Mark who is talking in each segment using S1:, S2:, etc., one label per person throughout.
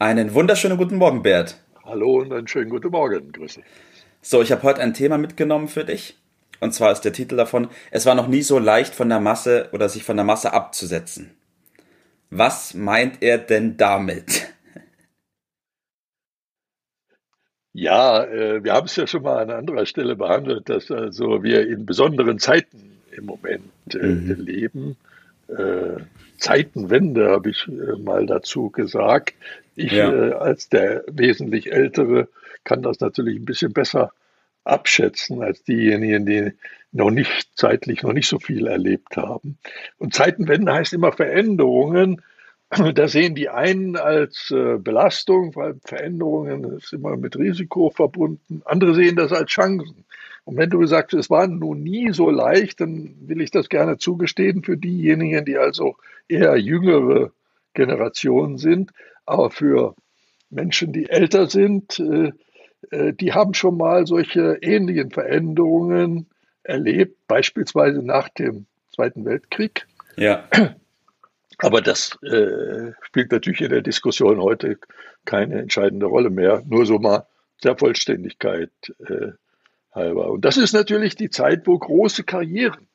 S1: Einen wunderschönen guten Morgen, Bert.
S2: Hallo und einen schönen guten Morgen. Grüße.
S1: So, ich habe heute ein Thema mitgenommen für dich. Und zwar ist der Titel davon, es war noch nie so leicht von der Masse oder sich von der Masse abzusetzen. Was meint er denn damit?
S2: Ja, äh, wir haben es ja schon mal an anderer Stelle behandelt, dass also wir in besonderen Zeiten im Moment äh, mhm. leben. Äh, Zeitenwende habe ich mal dazu gesagt. Ich ja. äh, als der wesentlich Ältere kann das natürlich ein bisschen besser abschätzen als diejenigen, die noch nicht zeitlich noch nicht so viel erlebt haben. Und Zeitenwende heißt immer Veränderungen. Da sehen die einen als äh, Belastung, weil Veränderungen ist immer mit Risiko verbunden. Andere sehen das als Chancen. Und wenn du sagst, es war nun nie so leicht, dann will ich das gerne zugestehen für diejenigen, die also eher jüngere Generationen sind. Aber für Menschen, die älter sind, äh, äh, die haben schon mal solche ähnlichen Veränderungen erlebt, beispielsweise nach dem Zweiten Weltkrieg.
S1: Ja.
S2: Aber das äh, spielt natürlich in der Diskussion heute keine entscheidende Rolle mehr. Nur so mal der Vollständigkeit äh, halber. Und das ist natürlich die Zeit, wo große Karrieren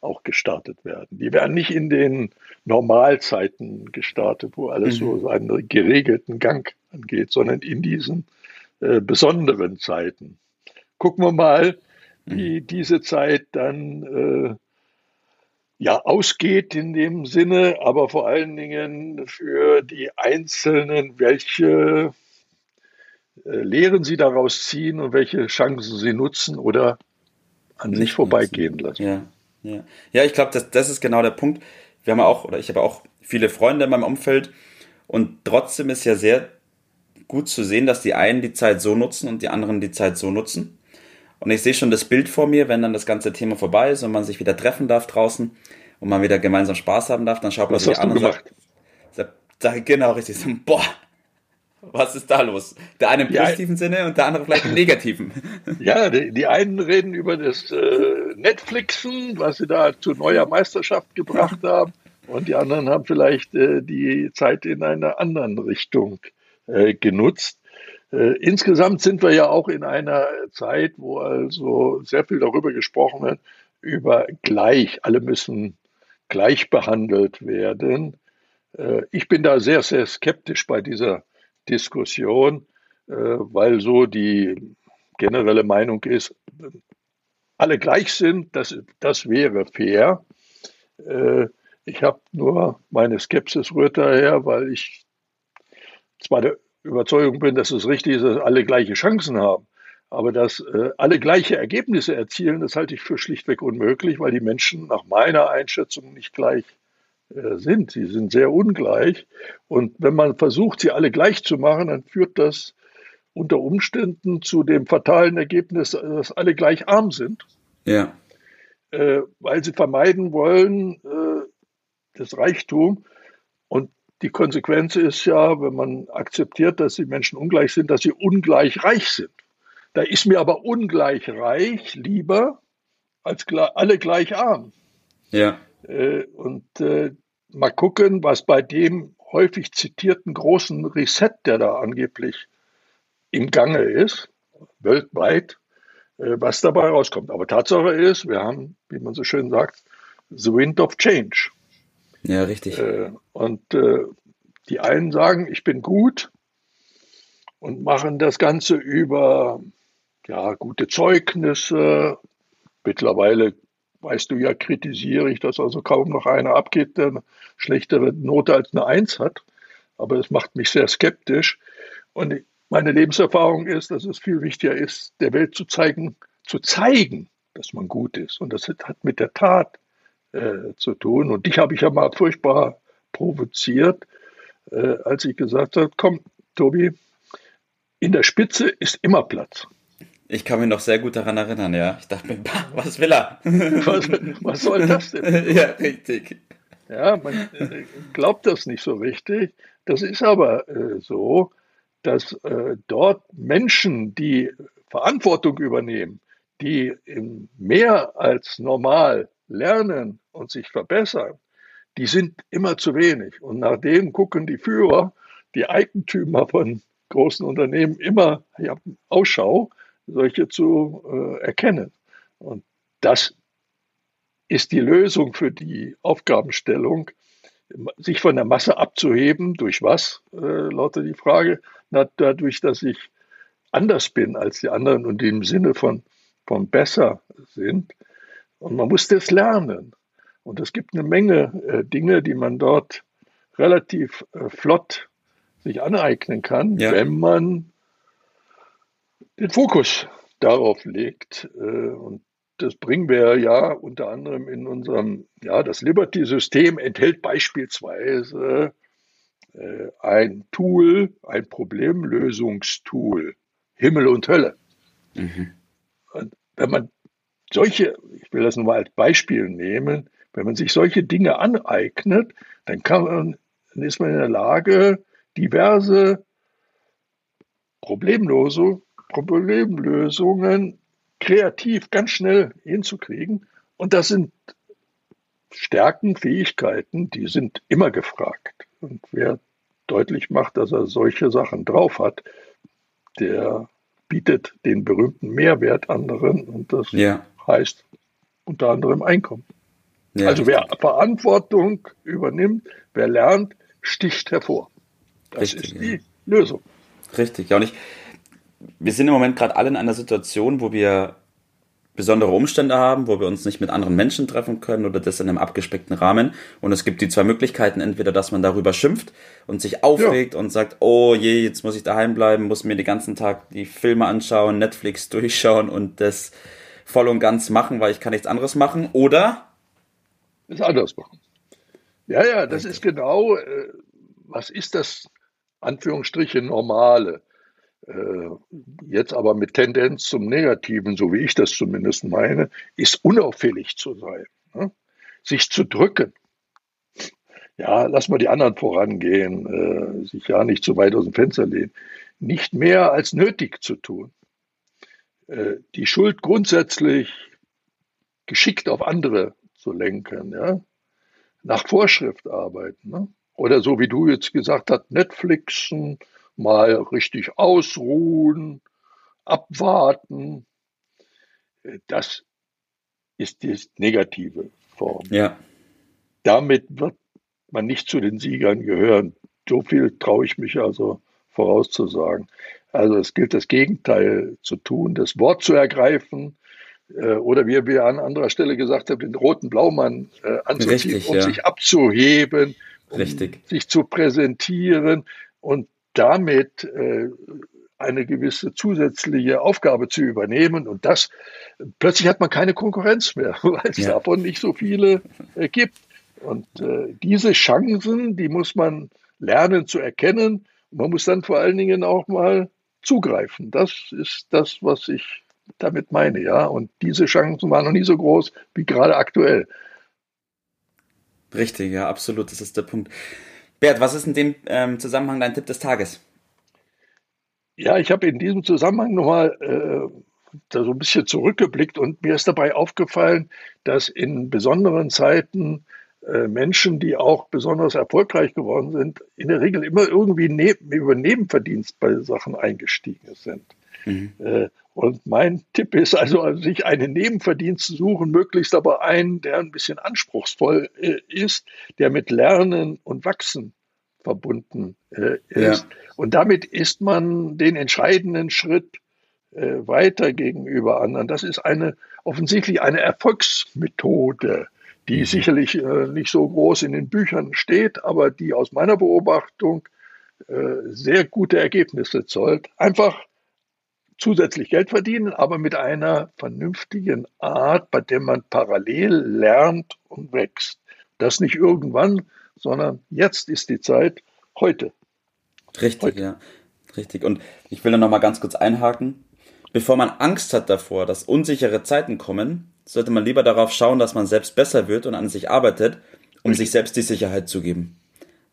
S2: auch gestartet werden. Die werden nicht in den Normalzeiten gestartet, wo alles mhm. so seinen geregelten Gang angeht, sondern in diesen äh, besonderen Zeiten. Gucken wir mal, wie mhm. diese Zeit dann äh, ja ausgeht in dem Sinne, aber vor allen Dingen für die Einzelnen, welche äh, Lehren sie daraus ziehen und welche Chancen sie nutzen oder an sich vorbeigehen lassen.
S1: Ja, ja. ja ich glaube, das, das ist genau der Punkt. Wir haben auch, oder ich habe auch viele Freunde in meinem Umfeld und trotzdem ist ja sehr gut zu sehen, dass die einen die Zeit so nutzen und die anderen die Zeit so nutzen. Und ich sehe schon das Bild vor mir, wenn dann das ganze Thema vorbei ist und man sich wieder treffen darf draußen und man wieder gemeinsam Spaß haben darf, dann schaut man sich an und sagt, sagt, sagt, genau richtig, so, boah, was ist da los? Der eine im positiven Sinne und der andere vielleicht im negativen.
S2: Ja, die, die einen reden über das äh, Netflixen, was sie da zu neuer Meisterschaft gebracht haben, und die anderen haben vielleicht äh, die Zeit in einer anderen Richtung äh, genutzt. Äh, insgesamt sind wir ja auch in einer Zeit, wo also sehr viel darüber gesprochen wird, über gleich. Alle müssen gleich behandelt werden. Äh, ich bin da sehr, sehr skeptisch bei dieser Diskussion, äh, weil so die generelle Meinung ist, alle gleich sind, das, das wäre fair. Äh, ich habe nur meine Skepsis rührt daher, weil ich zwar der Überzeugung bin, dass es richtig ist, dass alle gleiche Chancen haben, aber dass äh, alle gleiche Ergebnisse erzielen, das halte ich für schlichtweg unmöglich, weil die Menschen nach meiner Einschätzung nicht gleich äh, sind. Sie sind sehr ungleich. Und wenn man versucht, sie alle gleich zu machen, dann führt das unter Umständen zu dem fatalen Ergebnis, dass alle gleich arm sind.
S1: Ja.
S2: Äh, weil sie vermeiden wollen, äh, das Reichtum. Und die Konsequenz ist ja, wenn man akzeptiert, dass die Menschen ungleich sind, dass sie ungleich reich sind. Da ist mir aber ungleich reich lieber als alle gleich arm.
S1: Ja.
S2: Äh, und äh, mal gucken, was bei dem häufig zitierten großen Reset, der da angeblich im Gange ist, weltweit, äh, was dabei rauskommt. Aber Tatsache ist, wir haben, wie man so schön sagt, the wind of change.
S1: Ja, richtig.
S2: Und die einen sagen, ich bin gut und machen das Ganze über ja, gute Zeugnisse. Mittlerweile weißt du ja, kritisiere ich, dass also kaum noch einer abgeht, der eine schlechtere Note als eine Eins hat. Aber es macht mich sehr skeptisch. Und meine Lebenserfahrung ist, dass es viel wichtiger ist, der Welt zu zeigen, zu zeigen, dass man gut ist. Und das hat mit der Tat äh, zu tun. Und dich habe ich ja mal furchtbar provoziert, äh, als ich gesagt habe, komm, Tobi, in der Spitze ist immer Platz.
S1: Ich kann mich noch sehr gut daran erinnern, ja. Ich dachte mir, was will er?
S2: Was, was soll das denn?
S1: ja, richtig.
S2: Ja, man äh, glaubt das nicht so richtig. Das ist aber äh, so, dass äh, dort Menschen, die Verantwortung übernehmen, die mehr als normal lernen und sich verbessern, die sind immer zu wenig. Und nach dem gucken die Führer, die Eigentümer von großen Unternehmen immer ja, Ausschau, solche zu äh, erkennen. Und das ist die Lösung für die Aufgabenstellung, sich von der Masse abzuheben. Durch was, äh, lautet die Frage. Dadurch, dass ich anders bin als die anderen und im Sinne von, von besser sind. Und man muss das lernen. Und es gibt eine Menge äh, Dinge, die man dort relativ äh, flott sich aneignen kann, ja. wenn man den Fokus darauf legt. Äh, und das bringen wir ja unter anderem in unserem, ja, das Liberty-System enthält beispielsweise ein Tool, ein Problemlösungstool, Himmel und Hölle. Mhm. Und wenn man solche, ich will das nur mal als Beispiel nehmen, wenn man sich solche Dinge aneignet, dann kann man, dann ist man in der Lage, diverse problemlose Problemlösungen kreativ ganz schnell hinzukriegen. Und das sind Stärken, Fähigkeiten, die sind immer gefragt. Und wer deutlich macht, dass er solche Sachen drauf hat, der bietet den berühmten Mehrwert anderen und das ja. heißt unter anderem Einkommen. Ja, also wer Verantwortung übernimmt, wer lernt, sticht hervor. Das richtig, ist die ja. Lösung.
S1: Richtig, ja. Und ich, wir sind im Moment gerade alle in einer Situation, wo wir besondere Umstände haben, wo wir uns nicht mit anderen Menschen treffen können oder das in einem abgespeckten Rahmen. Und es gibt die zwei Möglichkeiten, entweder dass man darüber schimpft und sich aufregt ja. und sagt, oh je, jetzt muss ich daheim bleiben, muss mir den ganzen Tag die Filme anschauen, Netflix durchschauen und das voll und ganz machen, weil ich kann nichts anderes machen. Oder
S2: es anders machen. Ja, ja, das ist genau, äh, was ist das, Anführungsstriche, Normale? Äh, jetzt aber mit Tendenz zum Negativen, so wie ich das zumindest meine, ist unauffällig zu sein. Ne? Sich zu drücken. Ja, lass mal die anderen vorangehen, äh, sich ja nicht zu weit aus dem Fenster lehnen. Nicht mehr als nötig zu tun. Äh, die Schuld grundsätzlich geschickt auf andere zu lenken, ja? nach Vorschrift arbeiten. Ne? Oder so wie du jetzt gesagt hast, Netflixen, mal richtig ausruhen, abwarten. Das ist die negative Form.
S1: Ja.
S2: Damit wird man nicht zu den Siegern gehören. So viel traue ich mich also vorauszusagen. Also es gilt das Gegenteil zu tun, das Wort zu ergreifen äh, oder wie wir an anderer Stelle gesagt haben, den roten Blaumann äh, anzuziehen, Richtig, um ja. sich abzuheben, um
S1: Richtig.
S2: sich zu präsentieren und damit äh, eine gewisse zusätzliche Aufgabe zu übernehmen. Und das, plötzlich hat man keine Konkurrenz mehr, weil es ja. davon nicht so viele äh, gibt. Und äh, diese Chancen, die muss man lernen zu erkennen. Man muss dann vor allen Dingen auch mal zugreifen. Das ist das, was ich damit meine, ja. Und diese Chancen waren noch nie so groß wie gerade aktuell.
S1: Richtig, ja, absolut. Das ist der Punkt. Bert, was ist in dem ähm, Zusammenhang dein Tipp des Tages?
S2: Ja, ich habe in diesem Zusammenhang nochmal äh, so ein bisschen zurückgeblickt und mir ist dabei aufgefallen, dass in besonderen Zeiten äh, Menschen, die auch besonders erfolgreich geworden sind, in der Regel immer irgendwie neben, über Nebenverdienst bei Sachen eingestiegen sind. Mhm. Äh, und mein Tipp ist also, sich einen Nebenverdienst zu suchen, möglichst aber einen, der ein bisschen anspruchsvoll äh, ist, der mit Lernen und Wachsen verbunden äh, ist. Ja. Und damit ist man den entscheidenden Schritt äh, weiter gegenüber anderen. Das ist eine offensichtlich eine Erfolgsmethode, die mhm. sicherlich äh, nicht so groß in den Büchern steht, aber die aus meiner Beobachtung sehr gute Ergebnisse zollt. Einfach zusätzlich Geld verdienen, aber mit einer vernünftigen Art, bei der man parallel lernt und wächst. Das nicht irgendwann, sondern jetzt ist die Zeit, heute.
S1: Richtig, heute. ja. Richtig. Und ich will da nochmal ganz kurz einhaken. Bevor man Angst hat davor, dass unsichere Zeiten kommen, sollte man lieber darauf schauen, dass man selbst besser wird und an sich arbeitet, um Richtig. sich selbst die Sicherheit zu geben.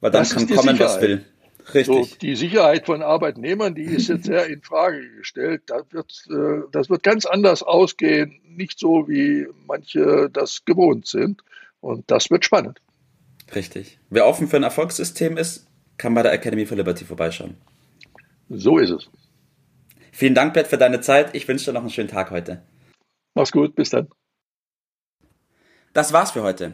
S1: Weil dann das kann kommen, Sicherheit. was will.
S2: Richtig. So, die Sicherheit von Arbeitnehmern, die ist jetzt sehr in Frage gestellt. Das wird, äh, das wird ganz anders ausgehen, nicht so wie manche das gewohnt sind. Und das wird spannend.
S1: Richtig. Wer offen für ein Erfolgssystem ist, kann bei der Academy for Liberty vorbeischauen.
S2: So ist es.
S1: Vielen Dank, Bert, für deine Zeit. Ich wünsche dir noch einen schönen Tag heute.
S2: Mach's gut, bis dann.
S1: Das war's für heute.